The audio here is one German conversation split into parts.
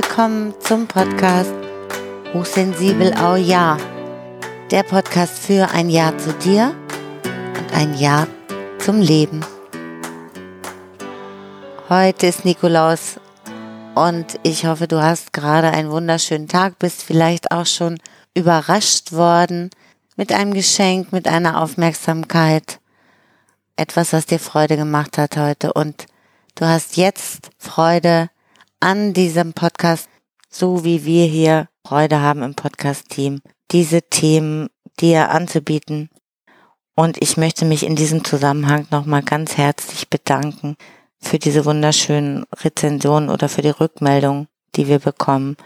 willkommen zum Podcast Hochsensibel Au Ja. Der Podcast für ein Ja zu dir und ein Ja zum Leben. Heute ist Nikolaus und ich hoffe, du hast gerade einen wunderschönen Tag, bist vielleicht auch schon überrascht worden mit einem Geschenk, mit einer Aufmerksamkeit, etwas, was dir Freude gemacht hat heute und du hast jetzt Freude an diesem Podcast, so wie wir hier Freude haben im Podcast-Team, diese Themen dir anzubieten. Und ich möchte mich in diesem Zusammenhang nochmal ganz herzlich bedanken für diese wunderschönen Rezensionen oder für die Rückmeldung, die wir bekommen.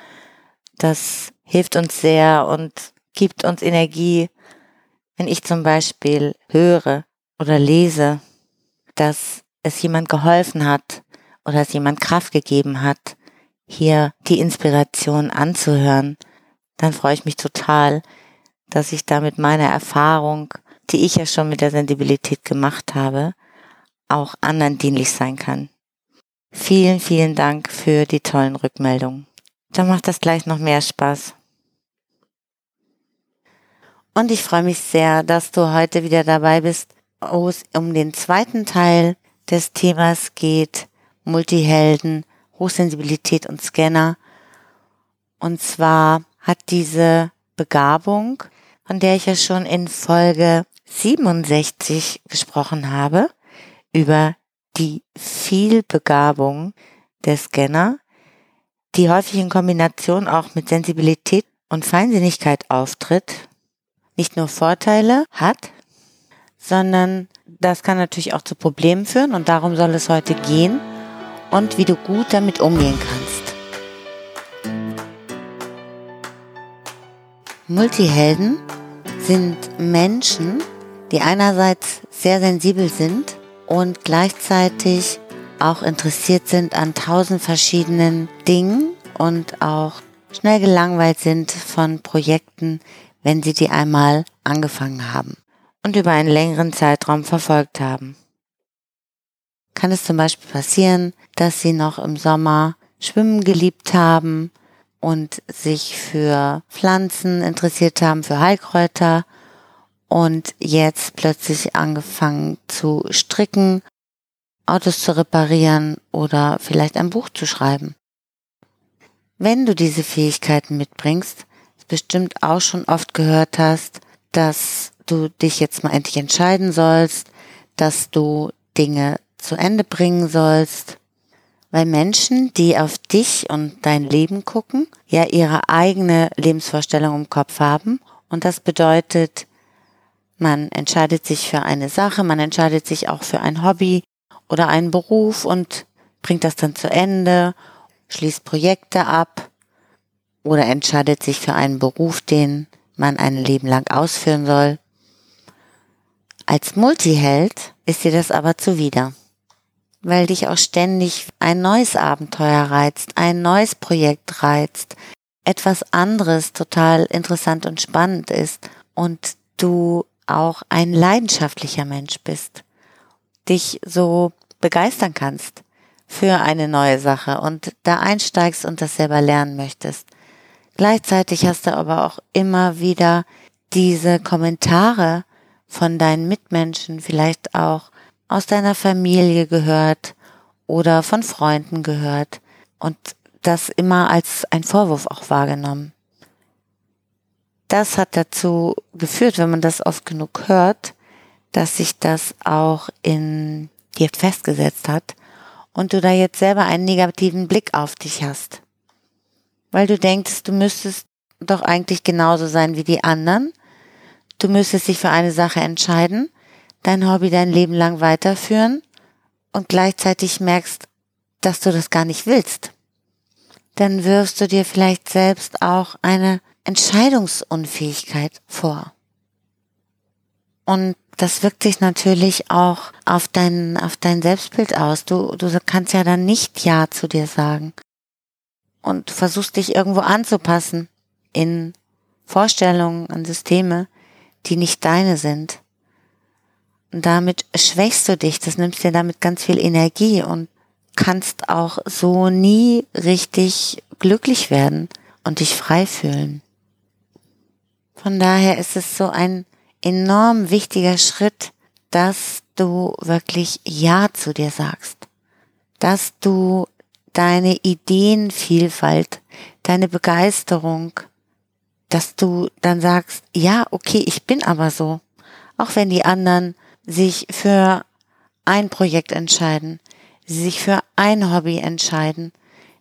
Das hilft uns sehr und gibt uns Energie, wenn ich zum Beispiel höre oder lese, dass es jemand geholfen hat, oder es jemand Kraft gegeben hat, hier die Inspiration anzuhören, dann freue ich mich total, dass ich damit meiner Erfahrung, die ich ja schon mit der Sensibilität gemacht habe, auch anderen dienlich sein kann. Vielen, vielen Dank für die tollen Rückmeldungen. Dann macht das gleich noch mehr Spaß. Und ich freue mich sehr, dass du heute wieder dabei bist, wo es um den zweiten Teil des Themas geht, Multihelden, Hochsensibilität und Scanner. Und zwar hat diese Begabung, von der ich ja schon in Folge 67 gesprochen habe, über die Vielbegabung der Scanner, die häufig in Kombination auch mit Sensibilität und Feinsinnigkeit auftritt, nicht nur Vorteile hat, sondern das kann natürlich auch zu Problemen führen und darum soll es heute gehen und wie du gut damit umgehen kannst. Multihelden sind Menschen, die einerseits sehr sensibel sind und gleichzeitig auch interessiert sind an tausend verschiedenen Dingen und auch schnell gelangweilt sind von Projekten, wenn sie die einmal angefangen haben und über einen längeren Zeitraum verfolgt haben kann es zum Beispiel passieren, dass sie noch im Sommer schwimmen geliebt haben und sich für Pflanzen interessiert haben, für Heilkräuter und jetzt plötzlich angefangen zu stricken, Autos zu reparieren oder vielleicht ein Buch zu schreiben. Wenn du diese Fähigkeiten mitbringst, bestimmt auch schon oft gehört hast, dass du dich jetzt mal endlich entscheiden sollst, dass du Dinge zu Ende bringen sollst. Weil Menschen, die auf dich und dein Leben gucken, ja ihre eigene Lebensvorstellung im Kopf haben. Und das bedeutet, man entscheidet sich für eine Sache, man entscheidet sich auch für ein Hobby oder einen Beruf und bringt das dann zu Ende, schließt Projekte ab oder entscheidet sich für einen Beruf, den man ein Leben lang ausführen soll. Als Multiheld ist dir das aber zuwider weil dich auch ständig ein neues Abenteuer reizt, ein neues Projekt reizt, etwas anderes total interessant und spannend ist und du auch ein leidenschaftlicher Mensch bist, dich so begeistern kannst für eine neue Sache und da einsteigst und das selber lernen möchtest. Gleichzeitig hast du aber auch immer wieder diese Kommentare von deinen Mitmenschen, vielleicht auch aus deiner Familie gehört oder von Freunden gehört und das immer als ein Vorwurf auch wahrgenommen. Das hat dazu geführt, wenn man das oft genug hört, dass sich das auch in dir festgesetzt hat und du da jetzt selber einen negativen Blick auf dich hast. Weil du denkst, du müsstest doch eigentlich genauso sein wie die anderen. Du müsstest dich für eine Sache entscheiden dein Hobby dein Leben lang weiterführen und gleichzeitig merkst, dass du das gar nicht willst, dann wirfst du dir vielleicht selbst auch eine Entscheidungsunfähigkeit vor. Und das wirkt sich natürlich auch auf dein, auf dein Selbstbild aus. Du, du kannst ja dann nicht Ja zu dir sagen. Und versuchst dich irgendwo anzupassen in Vorstellungen, an Systeme, die nicht deine sind. Und damit schwächst du dich, das nimmst dir damit ganz viel Energie und kannst auch so nie richtig glücklich werden und dich frei fühlen. Von daher ist es so ein enorm wichtiger Schritt, dass du wirklich Ja zu dir sagst, dass du deine Ideenvielfalt, deine Begeisterung, dass du dann sagst, ja, okay, ich bin aber so. Auch wenn die anderen sich für ein Projekt entscheiden, sich für ein Hobby entscheiden,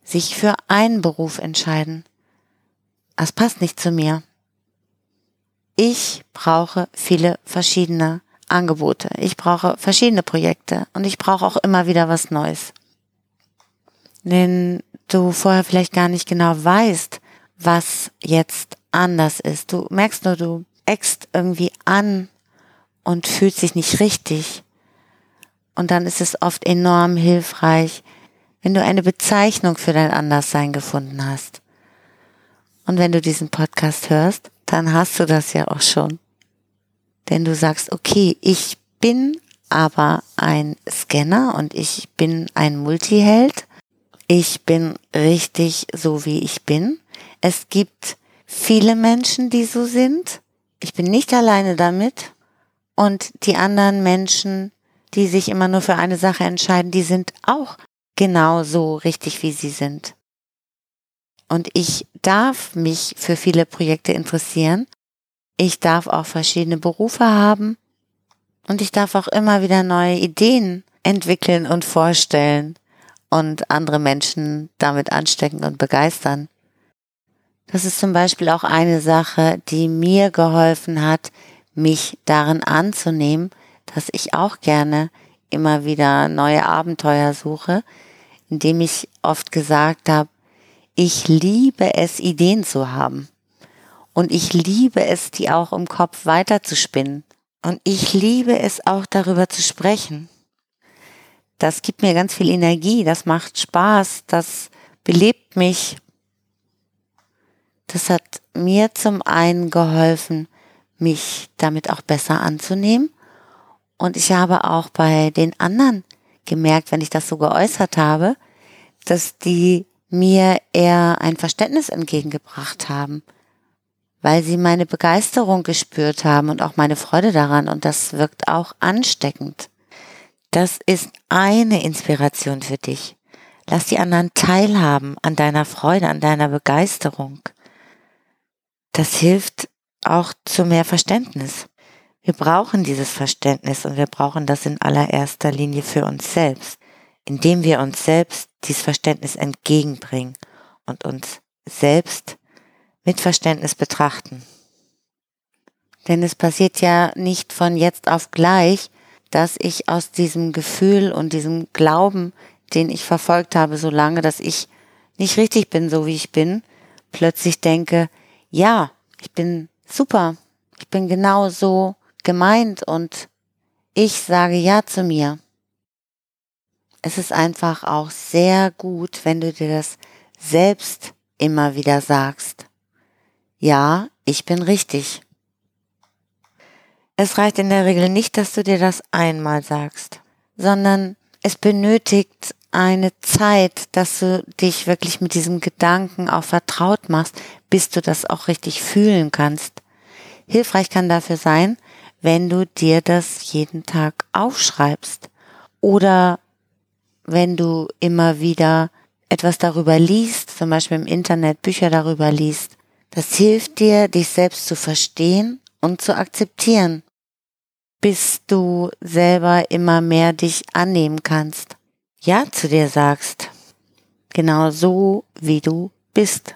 sich für einen Beruf entscheiden. Das passt nicht zu mir. Ich brauche viele verschiedene Angebote. Ich brauche verschiedene Projekte und ich brauche auch immer wieder was Neues. Wenn du vorher vielleicht gar nicht genau weißt, was jetzt anders ist. Du merkst nur, du eckst irgendwie an und fühlt sich nicht richtig. Und dann ist es oft enorm hilfreich, wenn du eine Bezeichnung für dein Anderssein gefunden hast. Und wenn du diesen Podcast hörst, dann hast du das ja auch schon. Denn du sagst, okay, ich bin aber ein Scanner und ich bin ein Multiheld. Ich bin richtig so, wie ich bin. Es gibt viele Menschen, die so sind. Ich bin nicht alleine damit. Und die anderen Menschen, die sich immer nur für eine Sache entscheiden, die sind auch genau so richtig, wie sie sind. Und ich darf mich für viele Projekte interessieren. Ich darf auch verschiedene Berufe haben. Und ich darf auch immer wieder neue Ideen entwickeln und vorstellen und andere Menschen damit anstecken und begeistern. Das ist zum Beispiel auch eine Sache, die mir geholfen hat, mich darin anzunehmen, dass ich auch gerne immer wieder neue Abenteuer suche, indem ich oft gesagt habe, ich liebe es, Ideen zu haben. Und ich liebe es, die auch im Kopf weiterzuspinnen. Und ich liebe es auch darüber zu sprechen. Das gibt mir ganz viel Energie, das macht Spaß, das belebt mich. Das hat mir zum einen geholfen, mich damit auch besser anzunehmen. Und ich habe auch bei den anderen gemerkt, wenn ich das so geäußert habe, dass die mir eher ein Verständnis entgegengebracht haben, weil sie meine Begeisterung gespürt haben und auch meine Freude daran und das wirkt auch ansteckend. Das ist eine Inspiration für dich. Lass die anderen teilhaben an deiner Freude, an deiner Begeisterung. Das hilft auch zu mehr Verständnis. Wir brauchen dieses Verständnis und wir brauchen das in allererster Linie für uns selbst, indem wir uns selbst dieses Verständnis entgegenbringen und uns selbst mit Verständnis betrachten. Denn es passiert ja nicht von jetzt auf gleich, dass ich aus diesem Gefühl und diesem Glauben, den ich verfolgt habe, so lange, dass ich nicht richtig bin, so wie ich bin, plötzlich denke, ja, ich bin super, ich bin genau so, gemeint und ich sage Ja zu mir. Es ist einfach auch sehr gut, wenn du dir das selbst immer wieder sagst. Ja, ich bin richtig. Es reicht in der Regel nicht, dass du dir das einmal sagst, sondern es benötigt eine Zeit, dass du dich wirklich mit diesem Gedanken auch vertraut machst, bis du das auch richtig fühlen kannst. Hilfreich kann dafür sein, wenn du dir das jeden Tag aufschreibst oder wenn du immer wieder etwas darüber liest, zum Beispiel im Internet Bücher darüber liest. Das hilft dir, dich selbst zu verstehen und zu akzeptieren, bis du selber immer mehr dich annehmen kannst. Ja zu dir sagst. Genau so, wie du bist.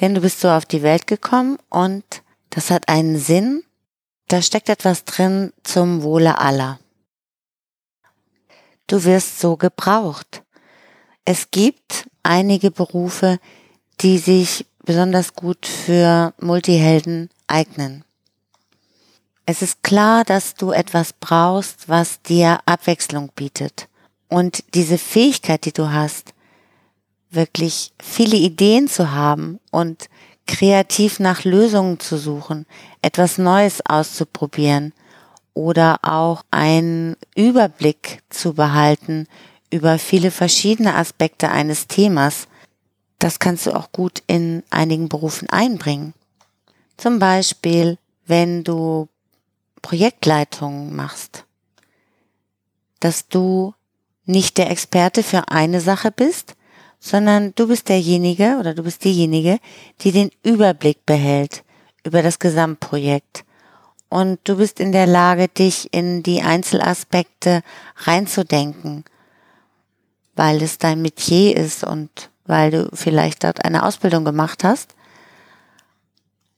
Denn du bist so auf die Welt gekommen und das hat einen Sinn, da steckt etwas drin zum Wohle aller. Du wirst so gebraucht. Es gibt einige Berufe, die sich besonders gut für Multihelden eignen. Es ist klar, dass du etwas brauchst, was dir Abwechslung bietet. Und diese Fähigkeit, die du hast, wirklich viele Ideen zu haben und kreativ nach Lösungen zu suchen, etwas Neues auszuprobieren oder auch einen Überblick zu behalten über viele verschiedene Aspekte eines Themas, das kannst du auch gut in einigen Berufen einbringen. Zum Beispiel, wenn du Projektleitungen machst, dass du nicht der Experte für eine Sache bist, sondern du bist derjenige oder du bist diejenige, die den Überblick behält über das Gesamtprojekt. Und du bist in der Lage, dich in die Einzelaspekte reinzudenken, weil es dein Metier ist und weil du vielleicht dort eine Ausbildung gemacht hast.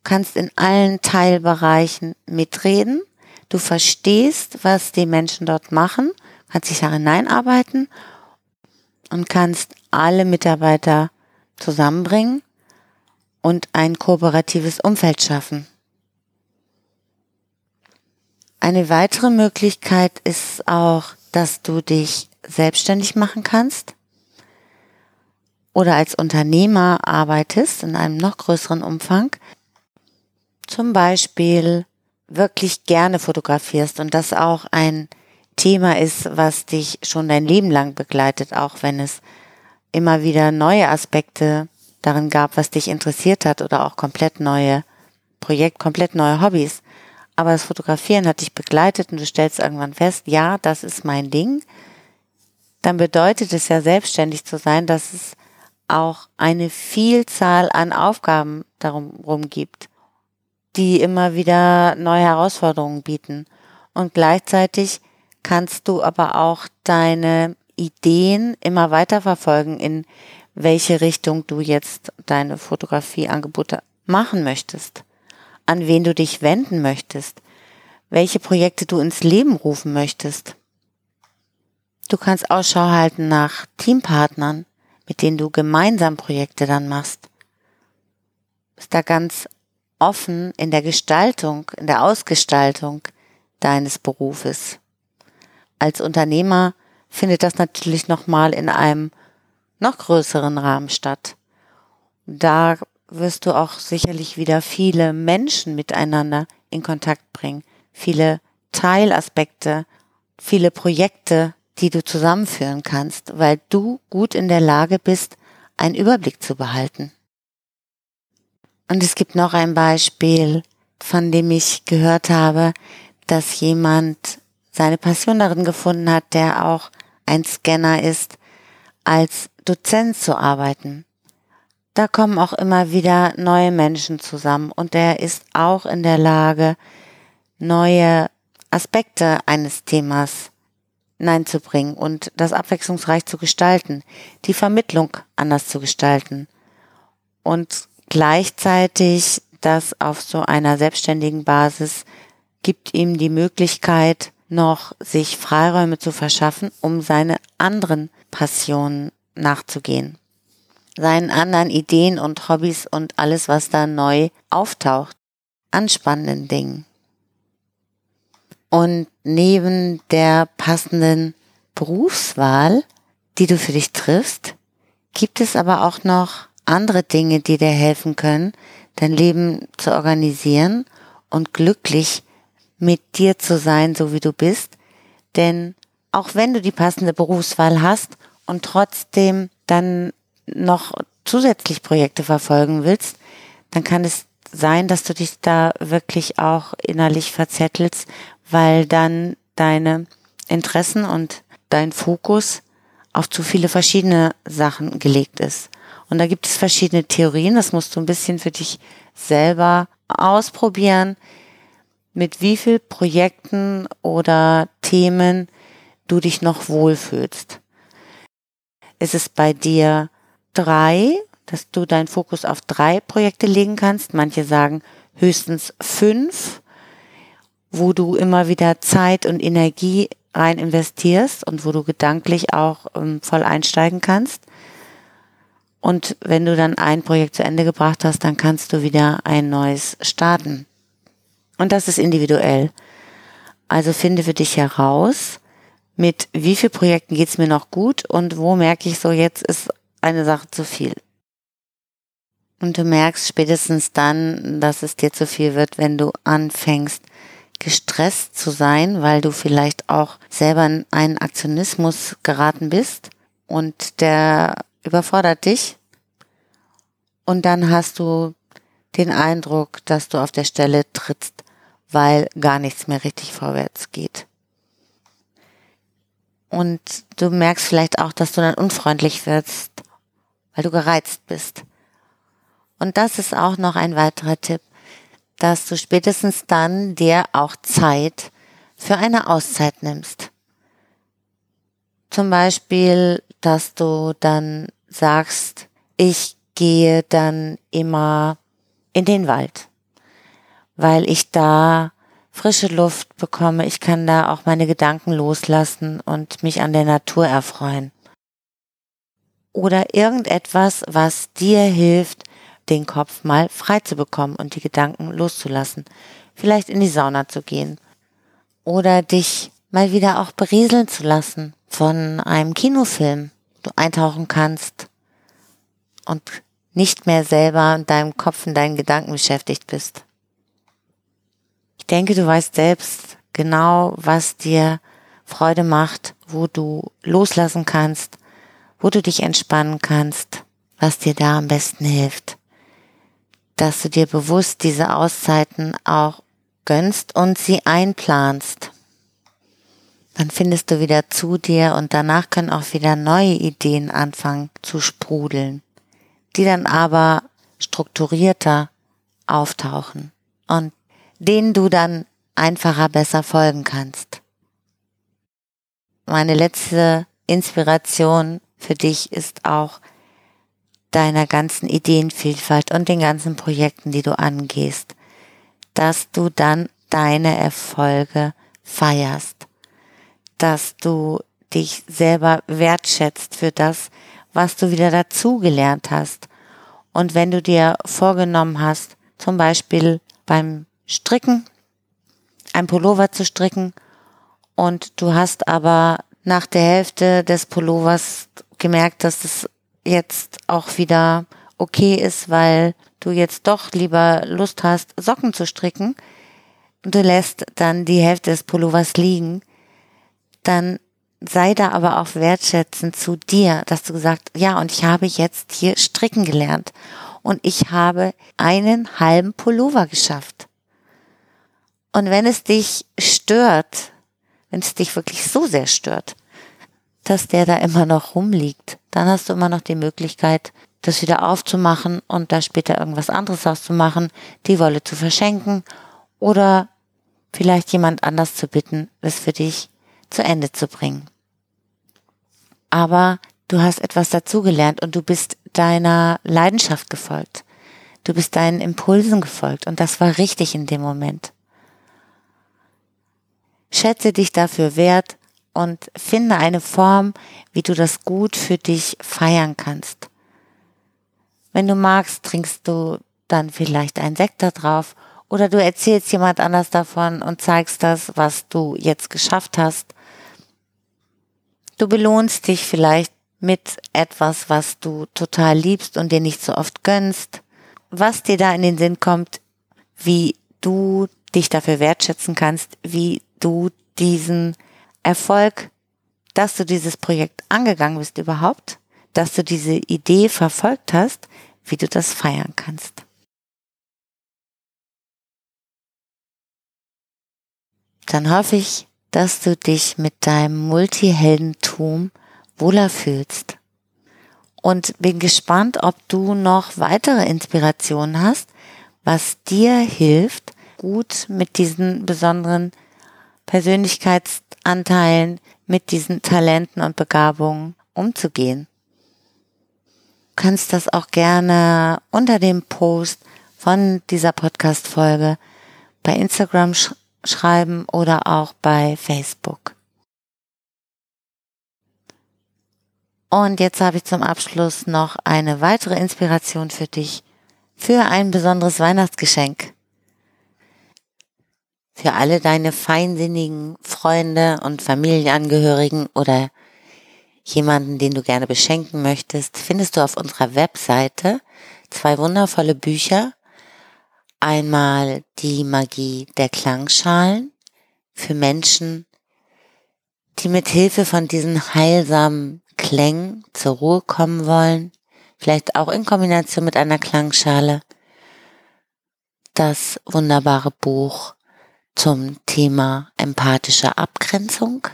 kannst in allen Teilbereichen mitreden. Du verstehst, was die Menschen dort machen, kannst dich da hineinarbeiten und kannst alle Mitarbeiter zusammenbringen und ein kooperatives Umfeld schaffen. Eine weitere Möglichkeit ist auch, dass du dich selbstständig machen kannst oder als Unternehmer arbeitest in einem noch größeren Umfang. Zum Beispiel wirklich gerne fotografierst und das auch ein Thema ist, was dich schon dein Leben lang begleitet, auch wenn es immer wieder neue Aspekte darin gab, was dich interessiert hat oder auch komplett neue Projekt, komplett neue Hobbys. Aber das Fotografieren hat dich begleitet und du stellst irgendwann fest, ja, das ist mein Ding. Dann bedeutet es ja selbstständig zu sein, dass es auch eine Vielzahl an Aufgaben darum gibt, die immer wieder neue Herausforderungen bieten. Und gleichzeitig kannst du aber auch deine Ideen immer weiter verfolgen, in welche Richtung du jetzt deine Fotografieangebote machen möchtest, an wen du dich wenden möchtest, welche Projekte du ins Leben rufen möchtest. Du kannst Ausschau halten nach Teampartnern, mit denen du gemeinsam Projekte dann machst. Bist da ganz offen in der Gestaltung, in der Ausgestaltung deines Berufes. Als Unternehmer findet das natürlich nochmal in einem noch größeren Rahmen statt. Da wirst du auch sicherlich wieder viele Menschen miteinander in Kontakt bringen, viele Teilaspekte, viele Projekte, die du zusammenführen kannst, weil du gut in der Lage bist, einen Überblick zu behalten. Und es gibt noch ein Beispiel, von dem ich gehört habe, dass jemand seine Passion darin gefunden hat, der auch ein Scanner ist, als Dozent zu arbeiten. Da kommen auch immer wieder neue Menschen zusammen und er ist auch in der Lage, neue Aspekte eines Themas hineinzubringen und das abwechslungsreich zu gestalten, die Vermittlung anders zu gestalten und gleichzeitig das auf so einer selbstständigen Basis gibt ihm die Möglichkeit, noch sich Freiräume zu verschaffen, um seine anderen Passionen nachzugehen. Seinen anderen Ideen und Hobbys und alles, was da neu auftaucht an spannenden Dingen. Und neben der passenden Berufswahl, die du für dich triffst, gibt es aber auch noch andere Dinge, die dir helfen können, dein Leben zu organisieren und glücklich mit dir zu sein, so wie du bist. Denn auch wenn du die passende Berufswahl hast und trotzdem dann noch zusätzlich Projekte verfolgen willst, dann kann es sein, dass du dich da wirklich auch innerlich verzettelst, weil dann deine Interessen und dein Fokus auf zu viele verschiedene Sachen gelegt ist. Und da gibt es verschiedene Theorien, das musst du ein bisschen für dich selber ausprobieren, mit wie viel Projekten oder Themen du dich noch wohlfühlst. Ist es bei dir drei, dass du deinen Fokus auf drei Projekte legen kannst? Manche sagen höchstens fünf, wo du immer wieder Zeit und Energie rein investierst und wo du gedanklich auch ähm, voll einsteigen kannst. Und wenn du dann ein Projekt zu Ende gebracht hast, dann kannst du wieder ein neues starten. Und das ist individuell. Also finde für dich heraus, mit wie vielen Projekten geht's mir noch gut und wo merke ich so, jetzt ist eine Sache zu viel. Und du merkst spätestens dann, dass es dir zu viel wird, wenn du anfängst, gestresst zu sein, weil du vielleicht auch selber in einen Aktionismus geraten bist und der überfordert dich und dann hast du den Eindruck, dass du auf der Stelle trittst, weil gar nichts mehr richtig vorwärts geht. Und du merkst vielleicht auch, dass du dann unfreundlich wirst, weil du gereizt bist. Und das ist auch noch ein weiterer Tipp, dass du spätestens dann dir auch Zeit für eine Auszeit nimmst. Zum Beispiel, dass du dann sagst, ich gehe dann immer in den Wald, weil ich da frische Luft bekomme, ich kann da auch meine Gedanken loslassen und mich an der Natur erfreuen. Oder irgendetwas, was dir hilft, den Kopf mal frei zu bekommen und die Gedanken loszulassen. Vielleicht in die Sauna zu gehen. Oder dich mal wieder auch berieseln zu lassen von einem Kinofilm. Du eintauchen kannst und nicht mehr selber in deinem Kopf, in deinen Gedanken beschäftigt bist. Denke, du weißt selbst genau, was dir Freude macht, wo du loslassen kannst, wo du dich entspannen kannst, was dir da am besten hilft. Dass du dir bewusst diese Auszeiten auch gönnst und sie einplanst. Dann findest du wieder zu dir und danach können auch wieder neue Ideen anfangen zu sprudeln die dann aber strukturierter auftauchen und denen du dann einfacher besser folgen kannst. Meine letzte Inspiration für dich ist auch deiner ganzen Ideenvielfalt und den ganzen Projekten, die du angehst, dass du dann deine Erfolge feierst, dass du dich selber wertschätzt für das, was du wieder dazugelernt hast. Und wenn du dir vorgenommen hast, zum Beispiel beim Stricken, ein Pullover zu stricken. Und du hast aber nach der Hälfte des Pullovers gemerkt, dass es jetzt auch wieder okay ist, weil du jetzt doch lieber Lust hast, Socken zu stricken. Und du lässt dann die Hälfte des Pullovers liegen, dann sei da aber auch wertschätzend zu dir, dass du gesagt, ja, und ich habe jetzt hier stricken gelernt. Und ich habe einen halben Pullover geschafft. Und wenn es dich stört, wenn es dich wirklich so sehr stört, dass der da immer noch rumliegt, dann hast du immer noch die Möglichkeit, das wieder aufzumachen und da später irgendwas anderes auszumachen, die Wolle zu verschenken oder vielleicht jemand anders zu bitten, es für dich zu Ende zu bringen. Aber du hast etwas dazugelernt und du bist deiner Leidenschaft gefolgt. Du bist deinen Impulsen gefolgt und das war richtig in dem Moment. Schätze dich dafür wert und finde eine Form, wie du das gut für dich feiern kannst. Wenn du magst, trinkst du dann vielleicht einen Sekt da drauf oder du erzählst jemand anders davon und zeigst das, was du jetzt geschafft hast Du belohnst dich vielleicht mit etwas, was du total liebst und dir nicht so oft gönnst. Was dir da in den Sinn kommt, wie du dich dafür wertschätzen kannst, wie du diesen Erfolg, dass du dieses Projekt angegangen bist überhaupt, dass du diese Idee verfolgt hast, wie du das feiern kannst. Dann hoffe ich, dass du dich mit deinem Multiheldentum wohler fühlst. Und bin gespannt, ob du noch weitere Inspirationen hast, was dir hilft, gut mit diesen besonderen Persönlichkeitsanteilen, mit diesen Talenten und Begabungen umzugehen. Du kannst das auch gerne unter dem Post von dieser Podcast-Folge bei Instagram schreiben oder auch bei Facebook. Und jetzt habe ich zum Abschluss noch eine weitere Inspiration für dich für ein besonderes Weihnachtsgeschenk. Für alle deine feinsinnigen Freunde und Familienangehörigen oder jemanden, den du gerne beschenken möchtest, findest du auf unserer Webseite zwei wundervolle Bücher. Einmal die Magie der Klangschalen für Menschen, die mit Hilfe von diesen heilsamen Klängen zur Ruhe kommen wollen, vielleicht auch in Kombination mit einer Klangschale, das wunderbare Buch zum Thema empathische Abgrenzung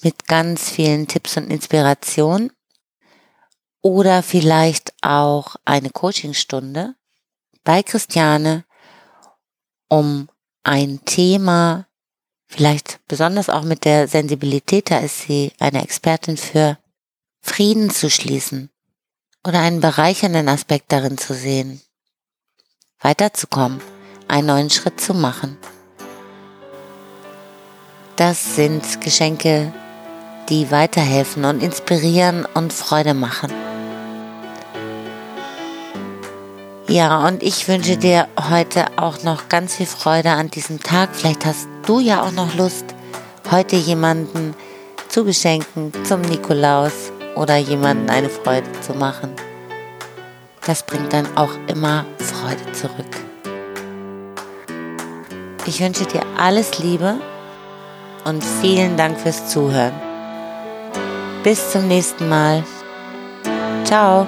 mit ganz vielen Tipps und Inspirationen oder vielleicht auch eine Coachingstunde bei Christiane, um ein Thema, vielleicht besonders auch mit der Sensibilität, da ist sie eine Expertin für Frieden zu schließen oder einen bereichernden Aspekt darin zu sehen, weiterzukommen, einen neuen Schritt zu machen. Das sind Geschenke, die weiterhelfen und inspirieren und Freude machen. Ja, und ich wünsche dir heute auch noch ganz viel Freude an diesem Tag. Vielleicht hast du ja auch noch Lust, heute jemanden zu beschenken zum Nikolaus oder jemanden eine Freude zu machen. Das bringt dann auch immer Freude zurück. Ich wünsche dir alles Liebe und vielen Dank fürs Zuhören. Bis zum nächsten Mal. Ciao.